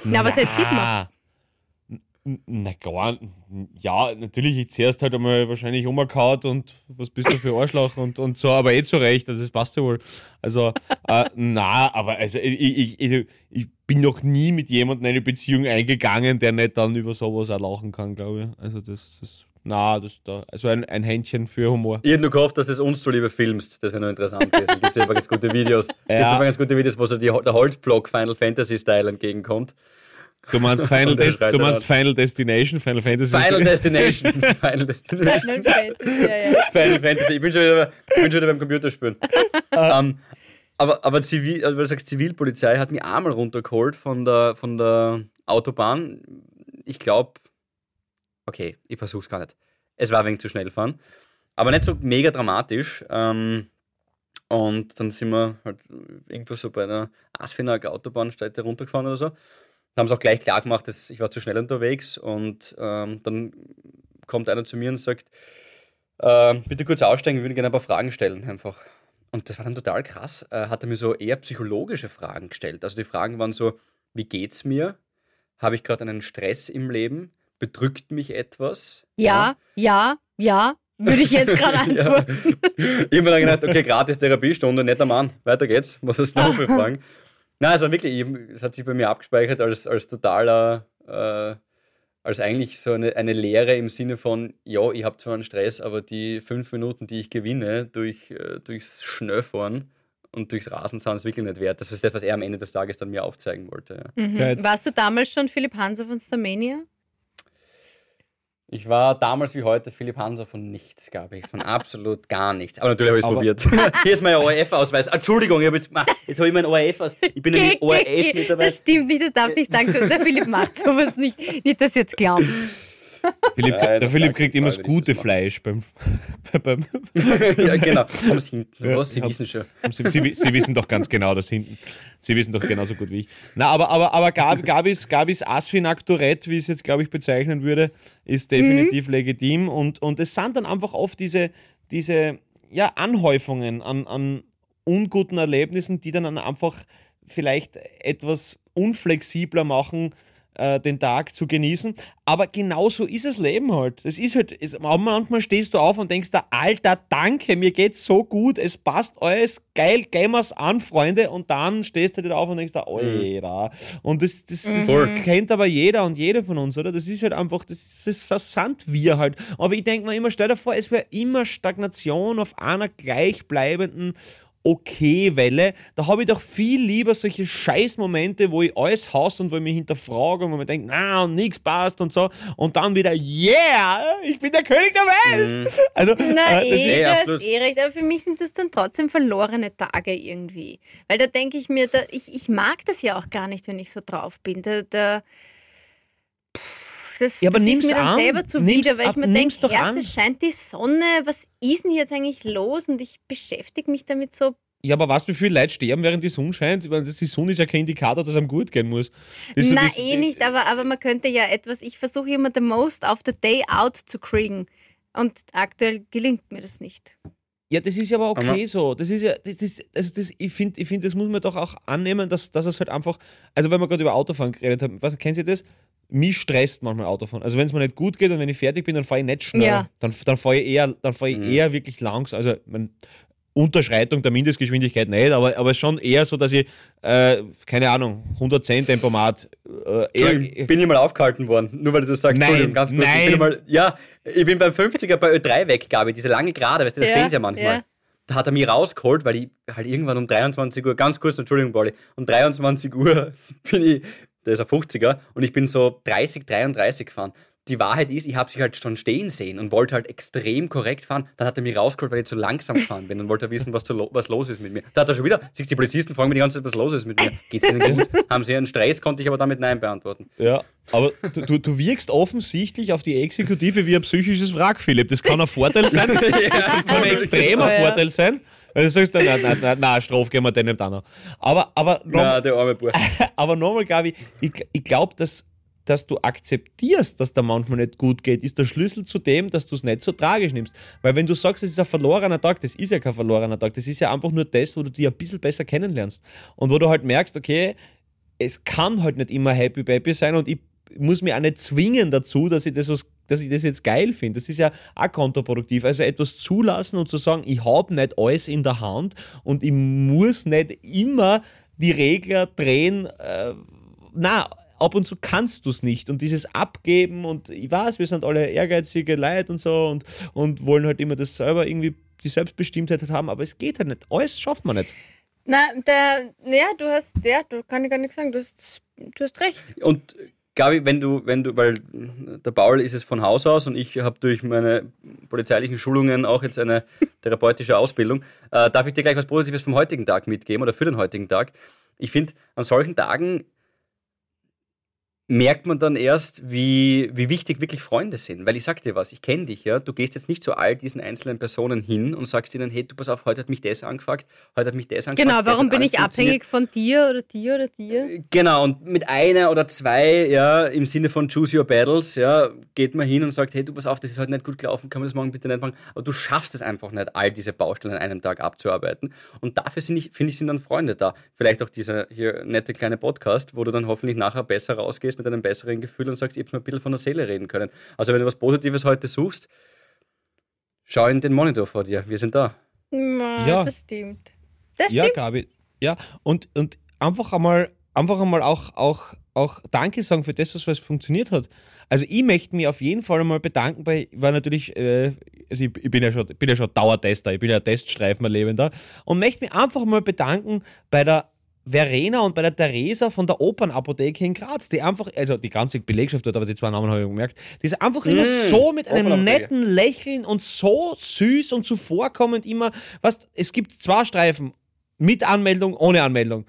Na, was erzählt man? Na, Na gar Ja, natürlich, ich zuerst halt einmal wahrscheinlich umgehauen und was bist du für Arschloch und, und so, aber eh zu Recht, also das passt ja wohl. Also, äh, na, aber also ich, ich, ich, ich bin noch nie mit jemandem eine Beziehung eingegangen, der nicht dann über sowas auch lachen kann, glaube ich. Also das, das na, das da, also ein, ein Händchen für Humor. Ich hätte nur gehofft, dass es uns zuliebe filmst. Das wäre noch interessant gewesen. Gibt es immer ganz gute Videos. Ja. Gibt immer ganz gute Videos, wo so die, der Holzblock Final Fantasy Style entgegenkommt. Du meinst Final, Des du meinst Final Destination, Final Fantasy? Final Destination. Final Destination. Final Fantasy, ja, ja. Final Fantasy. Ich bin schon wieder, bin schon wieder beim Computerspielen. um, ähm, aber aber Zivil, also du sagst, Zivilpolizei hat mich einmal runtergeholt von der, von der Autobahn. Ich glaube, okay, ich versuch's gar nicht. Es war ein wenig zu schnell fahren. Aber nicht so mega dramatisch. Ähm, und dann sind wir halt irgendwo so bei einer Asfinag Autobahnstrecke runtergefahren oder so haben es auch gleich klar gemacht, dass ich war zu schnell unterwegs und ähm, dann kommt einer zu mir und sagt, äh, bitte kurz aussteigen, wir würden gerne ein paar Fragen stellen einfach. Und das war dann total krass. Äh, hat er mir so eher psychologische Fragen gestellt. Also die Fragen waren so, wie geht's mir? Habe ich gerade einen Stress im Leben? Bedrückt mich etwas? Ja, ja, ja, ja würde ich jetzt gerade antworten. ja. Ich habe mir dann gedacht, okay, gratis Therapiestunde, netter Mann, weiter geht's. Was hast du noch für Fragen? Nein, also wirklich, es hat sich bei mir abgespeichert als, als totaler, äh, als eigentlich so eine, eine Lehre im Sinne von, ja, ich habe zwar einen Stress, aber die fünf Minuten, die ich gewinne durch, äh, durchs Schnellfahren und durchs Rasen sind es wirklich nicht wert. Das ist das, was er am Ende des Tages dann mir aufzeigen wollte. Ja. Mhm. Warst du damals schon Philipp Hanser von Starmania? Ich war damals wie heute Philipp Hanser von nichts, glaube ich. Von absolut gar nichts. Aber natürlich habe ich es probiert. Hier ist mein ORF-Ausweis. Entschuldigung, ich hab jetzt, jetzt habe ich meinen ORF aus. Ich bin nämlich ORF mit dabei. Das stimmt nicht, das darf nicht sagen. Der Philipp macht sowas nicht. Nicht, dass jetzt glaubt. Philipp, Nein, der Philipp kriegt immer das gute Fleisch beim, beim Ja, genau. Haben es hinten. Ja, Was? Sie wissen schon. Sie, Sie, Sie, wissen doch ganz genau das hinten. Sie wissen doch genauso gut wie ich. Na, aber, aber, aber Gab, Gabis, Gabis Asfinaktorett, wie ich es jetzt, glaube ich, bezeichnen würde, ist definitiv mhm. legitim. Und, und es sind dann einfach oft diese, diese ja, Anhäufungen an, an unguten Erlebnissen, die dann einfach vielleicht etwas unflexibler machen, äh, den Tag zu genießen. Aber genauso ist das Leben halt. Das ist halt, es, manchmal stehst du auf und denkst da, Alter, danke, mir geht's so gut, es passt alles, geil, gehen wir's an, Freunde. Und dann stehst du wieder auf und denkst da, Alter. Und das, das, das mhm. kennt aber jeder und jede von uns, oder? Das ist halt einfach, das, das, das sind wir halt. Aber ich denke mir immer, stell dir vor, es wäre immer Stagnation auf einer gleichbleibenden Okay-Welle. Da habe ich doch viel lieber solche Scheißmomente, wo ich alles hasse und wo ich mich hinterfrage und wo man denkt, na, und nichts passt und so. Und dann wieder, yeah, ich bin der König der Welt. Mhm. Also, na, äh, eh, das du hast eh recht, aber für mich sind das dann trotzdem verlorene Tage irgendwie. Weil da denke ich mir, da, ich, ich mag das ja auch gar nicht, wenn ich so drauf bin. Da, da das, ja, aber das ist mir dann an. selber zuwider, weil ich mir denke, erst es scheint die Sonne, was ist denn jetzt eigentlich los? Und ich beschäftige mich damit so. Ja, aber was, wie viele Leute sterben, während die Sonne scheint? Die Sonne ist ja kein Indikator, dass es einem gut gehen muss. Das Na, das, eh nicht, aber, aber man könnte ja etwas, ich versuche immer the most of the day out zu kriegen. Und aktuell gelingt mir das nicht. Ja, das ist ja aber okay aber so. Das ist ja, das ist, also das, ich finde, ich find, das muss man doch auch annehmen, dass, dass es halt einfach, also wenn wir gerade über Autofahren geredet haben, was, kennen Sie das? Mich stresst manchmal Autofahren. Also wenn es mir nicht gut geht und wenn ich fertig bin, dann fahre ich nicht schnell. Ja. Dann, dann fahre ich eher, dann fahre ich mhm. eher wirklich langsam. Also man, Unterschreitung der Mindestgeschwindigkeit nicht, aber, aber schon eher so, dass ich, äh, keine Ahnung, 110 Tempomat. Äh, bin ich mal aufgehalten worden, nur weil du das sagst. Nein, ganz kurz. Nein. Ich mal, ja, ich bin beim 50er bei Ö3 weg, Gabi, diese lange Gerade, weißt du, da ja, stehen sie ja manchmal. Ja. Da hat er mich rausgeholt, weil ich halt irgendwann um 23 Uhr, ganz kurz, Entschuldigung, Pauli, um 23 Uhr bin ich der ist ein 50er und ich bin so 30, 33 gefahren. Die Wahrheit ist, ich habe sich halt schon stehen sehen und wollte halt extrem korrekt fahren. Dann hat er mich rausgeholt, weil ich zu langsam gefahren bin und wollte wissen, was, zu, was los ist mit mir. Da hat er schon wieder, sich die Polizisten fragen mich die ganze Zeit, was los ist mit mir. Geht es ihnen gut? Haben sie einen Stress? Konnte ich aber damit Nein beantworten. Ja, aber du, du, du wirkst offensichtlich auf die Exekutive wie ein psychisches Wrack, Philipp. Das kann ein Vorteil sein. das kann ein extremer. Vorteil sein. Weil du sagst nein, nein, nein, nein Straf gehen wir den nicht an. Aber, aber, der arme Bub. aber nochmal, Gabi, ich, ich glaube, dass, dass du akzeptierst, dass da manchmal nicht gut geht, ist der Schlüssel zu dem, dass du es nicht so tragisch nimmst. Weil wenn du sagst, es ist ein verlorener Tag, das ist ja kein verlorener Tag, das ist ja einfach nur das, wo du dich ein bisschen besser kennenlernst. Und wo du halt merkst, okay, es kann halt nicht immer happy baby sein und ich muss mich auch nicht zwingen dazu, dass ich das, was, dass ich das jetzt geil finde. Das ist ja auch kontraproduktiv. Also etwas zulassen und zu sagen, ich habe nicht alles in der Hand und ich muss nicht immer die Regler drehen. Äh, na, ab und zu kannst du es nicht. Und dieses Abgeben und ich weiß, wir sind alle ehrgeizige Leute und so und, und wollen halt immer das selber irgendwie die Selbstbestimmtheit haben, aber es geht halt nicht. Alles schafft man nicht. Na, der, ja, du hast, ja, du kann ich gar nichts sagen, du hast, du hast recht. Und Gabi, wenn du, wenn du, weil der Paul ist es von Haus aus und ich habe durch meine polizeilichen Schulungen auch jetzt eine therapeutische Ausbildung, äh, darf ich dir gleich was Positives vom heutigen Tag mitgeben oder für den heutigen Tag. Ich finde, an solchen Tagen merkt man dann erst, wie, wie wichtig wirklich Freunde sind. Weil ich sag dir was, ich kenne dich, ja. Du gehst jetzt nicht zu all diesen einzelnen Personen hin und sagst ihnen, hey, du pass auf, heute hat mich das angefragt, heute hat mich das angefragt. Genau, warum bin ich abhängig von dir oder dir oder dir? Genau, und mit einer oder zwei, ja, im Sinne von Choose Your Battles, ja, geht man hin und sagt, hey, du pass auf, das ist heute nicht gut gelaufen, kann man das morgen bitte nicht machen. Aber du schaffst es einfach nicht, all diese Baustellen an einem Tag abzuarbeiten. Und dafür finde ich, find ich, sind dann Freunde da. Vielleicht auch dieser hier nette kleine Podcast, wo du dann hoffentlich nachher besser rausgehst mit einem besseren Gefühl und sagst, ich habe mir ein bisschen von der Seele reden können. Also wenn du was Positives heute suchst, schau in den Monitor vor dir. Wir sind da. Na, ja, das stimmt. Das ja, stimmt. Gabi. Ja, und, und einfach einmal, einfach einmal auch, auch, auch Danke sagen für das, was funktioniert hat. Also ich möchte mich auf jeden Fall einmal bedanken bei, war natürlich, äh, also ich, ich, bin ja schon, bin ja schon Dauertester, ich bin ja Teststreifenlebender und möchte mich einfach mal bedanken bei der Verena und bei der Theresa von der Opernapotheke in Graz, die einfach, also die ganze Belegschaft dort, aber die zwei Namen habe ich gemerkt, die ist einfach immer mm, so mit einem netten Lächeln und so süß und zuvorkommend immer, was, es gibt zwei Streifen, mit Anmeldung, ohne Anmeldung.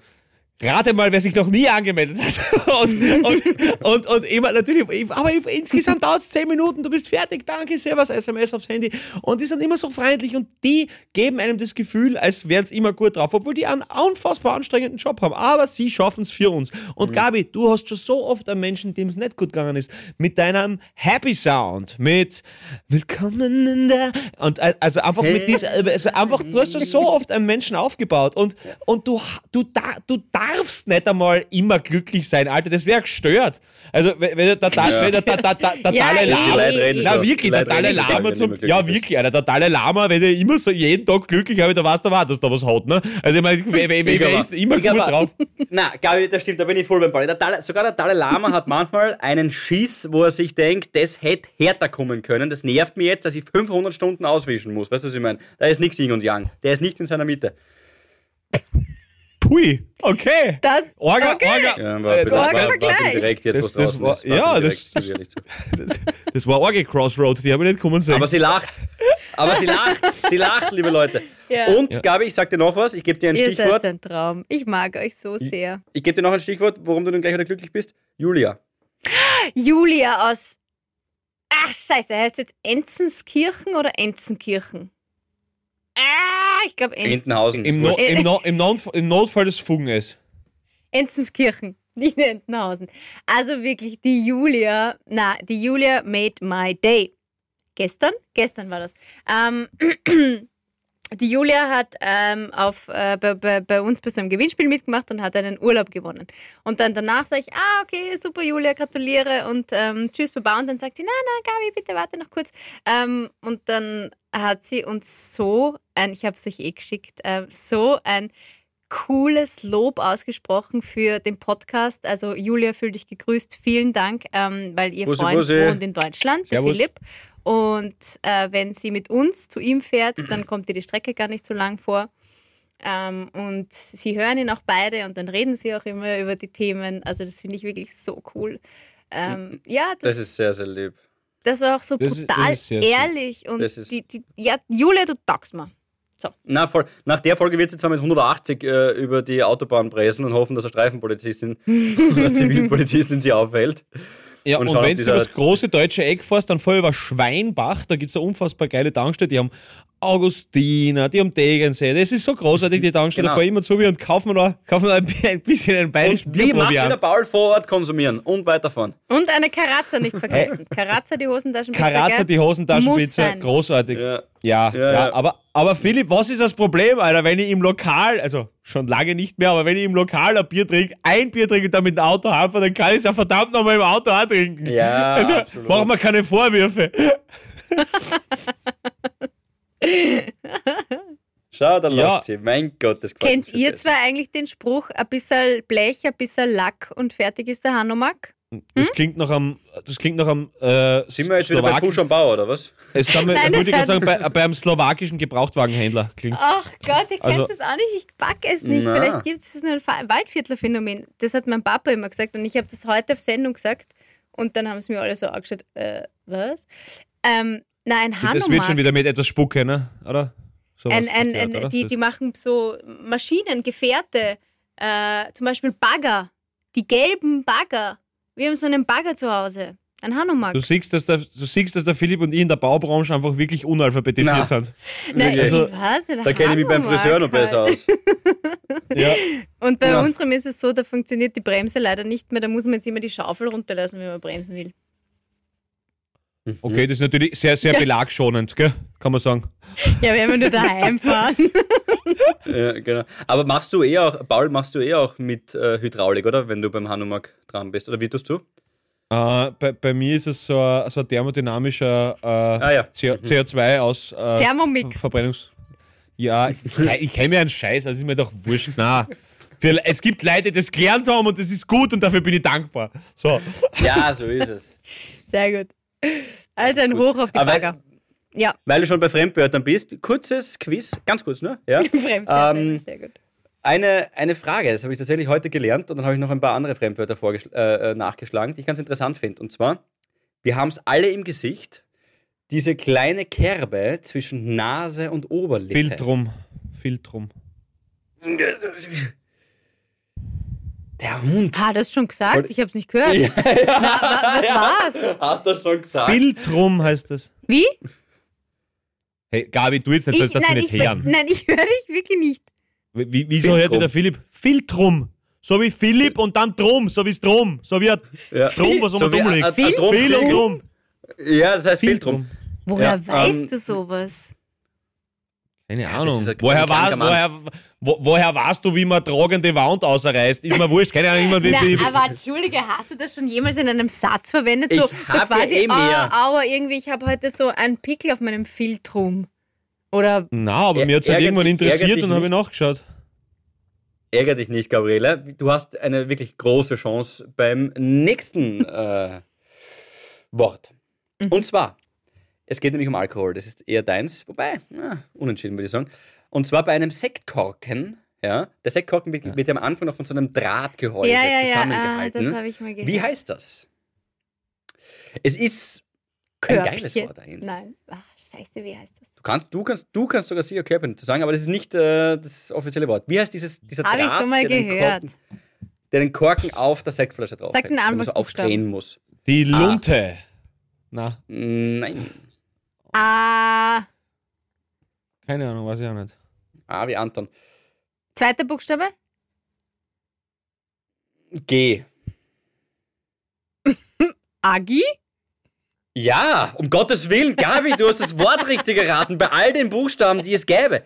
Rate mal, wer sich noch nie angemeldet hat. und, und, und, und, immer natürlich, aber insgesamt dauert es 10 Minuten, du bist fertig, danke, sehr was SMS aufs Handy. Und die sind immer so freundlich und die geben einem das Gefühl, als wären sie immer gut drauf, obwohl die einen unfassbar anstrengenden Job haben. Aber sie schaffen es für uns. Und mhm. Gabi, du hast schon so oft einen Menschen, dem es nicht gut gegangen ist, mit deinem Happy Sound, mit Willkommen in der. Und also einfach mit diesem, also einfach, du hast schon so oft einen Menschen aufgebaut und, und du, du, du, du darfst nicht einmal immer glücklich sein, Alter, das wäre gestört. Also, wenn der, der, der, der, der, der, der ja, Dalai Lama, na wirklich, der Dalai Lama zum, ja wirklich, Alter, der Dalai Lama, wenn er immer so jeden Tag glücklich habe, da weißt du was, dass da was hat, ne? Also, ich meine, wer, wer, wer ist immer gut drauf? Na, Gabi, das stimmt, da bin ich voll beim Ball. Der Dalai, sogar der Dalai Lama hat manchmal einen Schiss, wo er sich denkt, das hätte härter kommen können, das nervt mich jetzt, dass ich 500 Stunden auswischen muss. Weißt du, was ich meine? Da ist nichts Yin und Yang. Der ist nicht in seiner Mitte. Pui, okay. Das, Orga, okay. Orga. Ja, war, äh, Orga war, war direkt jetzt, das, das war, Ja, das, das, das, war Orga Crossroad, die habe ich nicht kommen sehen. Aber sie lacht. Aber sie lacht. Sie lacht, liebe Leute. Ja. Und, ja. Gabi, ich sag dir noch was. Ich gebe dir ein Ihr Stichwort. Seid ein Traum. Ich mag euch so sehr. Ich, ich gebe dir noch ein Stichwort, warum du dann gleich wieder glücklich bist. Julia. Julia aus. Ach, Scheiße, heißt jetzt Enzenskirchen oder Enzenkirchen? Ah, ich glaube Ent Entenhausen. Im, no, im, no, im, no, Im Notfall des Fugenes. Enzenskirchen, nicht Entenhausen. Also wirklich, die Julia, na, die Julia made my day. Gestern? Gestern war das. Ähm, die Julia hat ähm, auf, äh, bei, bei, bei, uns bei so einem Gewinnspiel mitgemacht und hat einen Urlaub gewonnen. Und dann danach sage ich, ah, okay, super, Julia, gratuliere und ähm, tschüss, Baba. Und dann sagt sie, na, na, Gabi, bitte warte noch kurz. Ähm, und dann hat sie uns so ein, ich habe es euch eh geschickt, äh, so ein cooles Lob ausgesprochen für den Podcast. Also Julia, fühl dich gegrüßt. Vielen Dank, ähm, weil ihr Bussi, Freund Bussi. wohnt in Deutschland, der Servus. Philipp. Und äh, wenn sie mit uns zu ihm fährt, dann kommt ihr die Strecke gar nicht so lang vor. Ähm, und sie hören ihn auch beide und dann reden sie auch immer über die Themen. Also das finde ich wirklich so cool. Ähm, ja, Das ist sehr, sehr lieb. das war auch so Das ist- brutal das ist sehr schön. ehrlich. Und Das ist- die, die, ja, Julia, du taugst mir. Na, voll. Nach der Folge wird sie zwar mit 180 äh, über die Autobahn präsen und hoffen, dass eine Streifenpolizistin oder Zivilpolizistin sie aufhält. Ja, Und und, schau, wenn du das große deutsche Eck fährst, dann fahr über Schweinbach, da gibt es eine unfassbar geile Tankstelle, die haben Augustiner, die haben Tegernsee, das ist so großartig, die Tankstelle, Genau. da fahr ich immer zu mir und kaufen noch, kaufen noch ein, ein bisschen einen bayerischen Und wie machst du wieder. Paul vor Ort konsumieren und weiterfahren? Und eine Karazza nicht vergessen. Karazza, die Hosentaschenpizza. Karazza, die Hosentaschenpizza, großartig. Ja. Ja, ja, Ja, ja. Aber, aber Philipp, was ist das Problem, Alter, wenn ich im Lokal, also schon lange nicht mehr, aber wenn ich im Lokal ein Bier trinke, ein Bier trinke und dann mit dem Auto heimfahre, dann kann ich es ja verdammt nochmal im Auto auch trinken. Ja, also, absolut. machen wir keine Vorwürfe. Schau, da Ja. lacht sie. Mein Gott, das Kennt ihr besser. zwei eigentlich den Spruch, ein bisschen Blech, ein bisschen Lack und fertig ist der Hanomag? Das Hm? klingt nach einem, das klingt nach einem äh, Sind wir jetzt wieder bei Slowaken- Push am Bau, oder was? Es wir, Nein, würde ich das gerade sagen, bei, bei einem slowakischen Gebrauchtwagenhändler klingt. Ach Gott, ihr kennt Also- es auch nicht, ich pack es nicht. Na. Vielleicht gibt es ein Fa- Waldviertler-Phänomen. Das hat mein Papa immer gesagt und ich habe das heute auf Sendung gesagt und dann haben sie mir alle so angeschaut, äh, was? Ähm, nein, Das wird schon wieder mit etwas Spucke, ne? Oder? Sowas ein, ein, verkehrt, ein, oder? die, die machen so Maschinen, Gefährte, äh, zum Beispiel Bagger, die gelben Bagger. Wir haben so einen Bagger zu Hause, ein Hanomag. Du siehst, dass der, du siehst, dass der Philipp und ich in der Baubranche einfach wirklich unalphabetisiert Na. sind. Nein. Also- ich weiß nicht, Da kenne ich mich beim Friseur noch besser halt. aus. Ja. Und bei Ja. unserem ist es so, da funktioniert die Bremse leider nicht mehr. Da muss man jetzt immer die Schaufel runterlassen, wenn man bremsen will. Okay, das ist natürlich sehr, sehr belagschonend, gell? kann man sagen. Ja, wenn wir nur daheim fahren. Ja, genau. Aber machst du eh auch, Paul, machst du eh auch mit äh, Hydraulik, oder? Wenn du beim Hanomag dran bist. Oder wie tust du? Äh, bei, bei mir ist es so ein, so ein thermodynamischer äh, Ah ja. CO, CO2 aus äh, Thermomix. Verbrennungs. Ja, ich, ich kenne mir einen Scheiß, also ist mir doch wurscht. Na, für, es gibt Leute, die das gelernt haben und das ist gut und dafür bin ich dankbar. So. Ja, so ist es. Sehr gut. Also ein Hoch auf die Aber Bagger. Ja, Weil du schon bei Fremdwörtern bist, kurzes Quiz, ganz kurz, ne? Ja. Fremdwörter, Ähm, sehr gut. Eine, eine Frage, das habe ich tatsächlich heute gelernt und dann habe ich noch ein paar andere Fremdwörter äh, äh, nachgeschlagen, die ich ganz interessant finde. Und zwar, wir haben es alle im Gesicht, diese kleine Kerbe zwischen Nase und Oberlippe. Filtrum. Filtrum. Der Hund. Hat er es schon gesagt? Ich habe es nicht gehört. Ja, Na, wa was war's? Hat er schon gesagt. Filtrum heißt das. Wie? Hey, Gabi, du jetzt nicht, sollst das nein, nicht ich, hören. nein, ich höre dich wirklich nicht. Wie, wieso Filtrum. hört der Philipp? Filtrum. So wie Philipp und dann Drum, so wie Strom. So wie ein Ja. Strom, was um So dumm ein- liegt. ein- ein Drum- Filtrum. Ja, das heißt Filtrum. Woher Ja, weißt ähm, du sowas? Keine Ahnung. ein woher, war, woher, wo, woher weißt du, wie man tragende Wand ausreißt? Ist mir wurscht. Keine Ahnung, wie Na, aber entschuldige, hast du das schon jemals in einem Satz verwendet? So, Ich so hab ja quasi, eh mehr. ah, aua, irgendwie, ich habe heute so einen Pickel auf meinem Filtrum. Oder Na, aber mir hat es halt irgendwann interessiert und habe ich nachgeschaut. Ärger dich nicht, Gabriele. Du hast eine wirklich große Chance beim nächsten äh, Wort. Und zwar, es geht nämlich um Alkohol. Das ist eher deins. Wobei, na, unentschieden würde ich sagen. Und zwar bei einem Sektkorken. Ja, der Sektkorken wird, wird ja am Anfang noch von so einem Drahtgehäuse ja, ja, ja, ah, zusammengehalten. das habe ich mal gehört. Wie heißt das? Es ist ein Körbchen. geiles Wort eigentlich. Nein, ach, scheiße, wie heißt das? Du kannst, du kannst, du kannst sogar sicher Körbchen zu sagen, aber das ist nicht äh, das offizielle Wort. Wie heißt dieses, dieser Habe ich Draht, schon mal der, den gehört. Korken, der den Korken auf der Sektflasche drauf Sag den man so aufdrehen muss? Die Ah. Lunte. Na, Nein. Ah, keine Ahnung, weiß ich auch nicht. A wie Anton. zweiter Buchstabe? G. Agi? Ja, um Gottes Willen, Gabi, du hast das Wort richtig geraten bei all den Buchstaben, die es gäbe.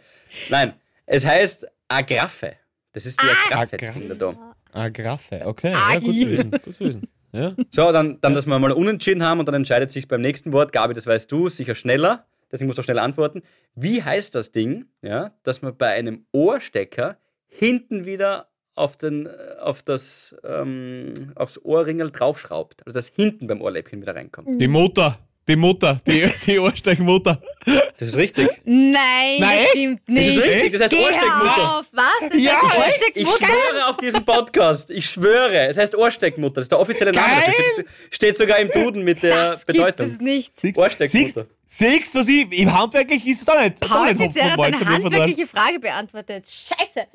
Nein, es heißt Agraffe. Das ist die Agraffe, das Ding da. da. Agraffe, okay. Ja, gut Agi. zu wissen. Gut zu wissen. Ja. So, dann, dann, dass wir mal unentschieden haben und dann entscheidet sich beim nächsten Wort. Gabi, das weißt du, sicher schneller. Deswegen musst du auch schnell antworten. Wie heißt das Ding, ja, dass man bei einem Ohrstecker hinten wieder auf, den, äh, auf das, ähm, aufs Ohrringel draufschraubt? Also, dass hinten beim Ohrläppchen wieder reinkommt. Die Mutter. Die Mutter. Die, die Ohrsteckmutter. Das ist richtig. Nein, Nein, das echt? stimmt Das nicht. ist richtig, das heißt Geh Ohrsteckmutter. auf, was? Das Ja, heißt echt? Ich schwöre auf diesen Podcast. Ich schwöre. Es heißt Ohrsteckmutter. Das ist der offizielle Name. Das steht, steht sogar im Duden mit der Das gibt Bedeutung. es nicht. Siehst was ich. Im Handwerklich ist da nicht. Da Paul nicht Pizzer hat eine handwerkliche Frage beantwortet. Scheiße.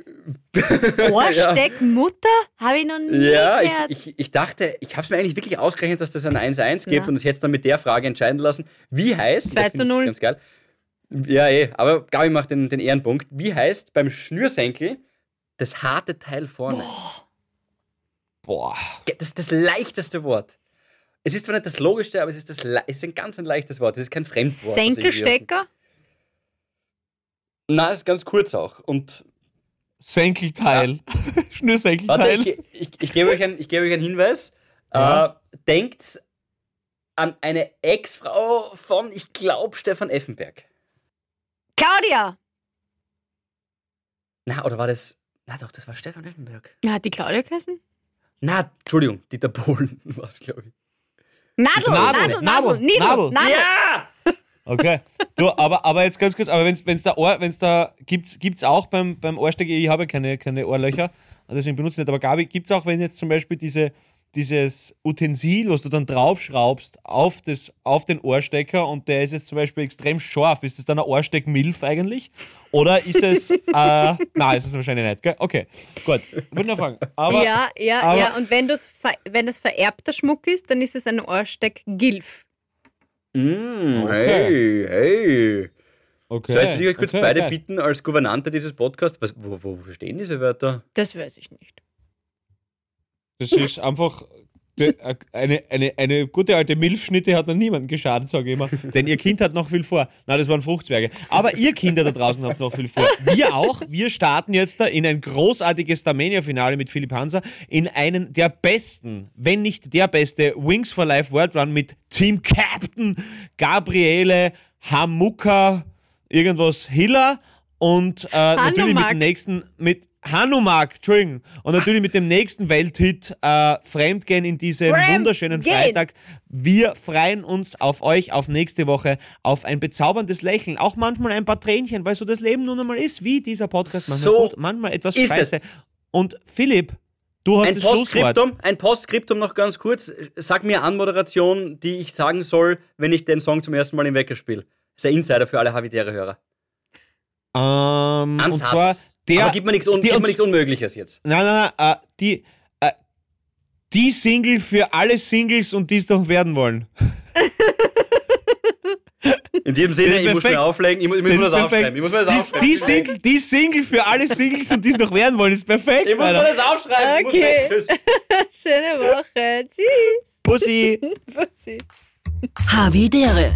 Ohrsteckmutter? Habe ich noch nie Ja, gehört. ich, ich, ich dachte, ich habe es mir eigentlich wirklich ausgerechnet, dass das ein 1-1 gibt Ja. und es jetzt dann mit der Frage entscheiden lassen. Wie heißt. 2 das zu find ich 0. Ganz geil. Ja, eh, aber Gabi macht den, den Ehrenpunkt. Wie heißt beim Schnürsenkel das harte Teil vorne? Boah. Das ist das leichteste Wort. Es ist zwar nicht das logischste, aber es ist, das, le- es ist ein ganz ein leichtes Wort. Es ist kein Fremdwort. Senkelstecker? Nein, es ist ganz kurz auch. Und Schnürsenkelteil. Warte, Schnürsenkelteil. ich, ich, ich gebe euch, ein- ich gebe euch einen Hinweis. Ja. Äh, denkt an eine Ex-Frau von, ich glaube, Stefan Effenberg. Claudia! Na, oder war das. Na doch, das war Stefan Effenberg. Na, hat die Claudia geheißen? Na, Entschuldigung, Dieter Bohlen war es, glaube ich. Nadel, Nadel, Nadel, Nadel, Nadel, Nadel. Ja! Okay. Du, aber, aber jetzt ganz kurz, aber wenn's, wenn's da, Ohr, da, gibt's, gibt's auch beim, beim Ohrsteck, ich habe keine, keine Ohrlöcher, deswegen benutze ich nicht, aber Gabi, gibt's auch, wenn jetzt zum Beispiel diese, dieses Utensil, was du dann draufschraubst auf, das, auf den Ohrstecker und der ist jetzt zum Beispiel extrem scharf, ist das dann ein Ohrsteck-Milf eigentlich? Oder ist es, äh, nein, ist es wahrscheinlich nicht, gell? Okay, gut. Würde nur fragen. Aber, ja, ja, aber- ja. Und wenn, du's ver wenn das vererbter Schmuck ist, dann ist es ein Ohrsteck-Gilf. Mm, Okay. Hey, hey. okay. So, jetzt will ich euch kurz okay, beide okay. bitten, als Gouvernante dieses Podcasts, was, wo, wo stehen diese Wörter? Das weiß ich nicht. Das ist einfach eine, eine, eine gute alte Milchschnitte hat noch niemandem geschadet, sage ich immer. Denn ihr Kind hat noch viel vor. Nein, das waren Fruchtzwerge. Aber ihr Kinder da draußen habt noch viel vor. Wir auch. Wir starten jetzt da in ein großartiges Starmania-Finale mit Philipp Hanser in einen der besten, wenn nicht der beste Wings for Life World Run mit Team Captain Gabriele Hamuka irgendwas Hiller und äh, natürlich mit Hanumak. dem nächsten mit Hanumak, Entschuldigung. Und natürlich mit dem nächsten Welthit äh, Fremdgehen in diesem Fremdgehen. wunderschönen Freitag. Wir freuen uns auf euch, auf nächste Woche, auf ein bezauberndes Lächeln. Auch manchmal ein paar Tränchen, weil so das Leben nun einmal ist, wie dieser Podcast manchmal So gut, manchmal etwas ist es. scheiße. Und Philipp, du hast Ein das Schlusswort. Postskriptum, ein Postskriptum noch ganz kurz. Sag mir Anmoderation, die ich sagen soll, wenn ich den Song zum ersten Mal im Wecker spiele. Das ist ein Insider für alle Havidere-Hörer. Ähm, und Ansatz. zwar der, Aber gib mir nichts un mir Unmögliches jetzt. Nein, nein, nein, äh, die, äh, die Single für alle Singles und die es doch werden wollen. In diesem Sinne, Das ich muss mir auflegen, ich muss, ich muss mir das aufschreiben. Ich muss mir das die, aufschreiben. die, Single, die Single für alle Singles und die es noch werden wollen, ist perfekt. Ich muss mir das aufschreiben. Ich muss Okay. Tschüss. Schöne Woche. Tschüss. Pussy. Bussi. Havidere.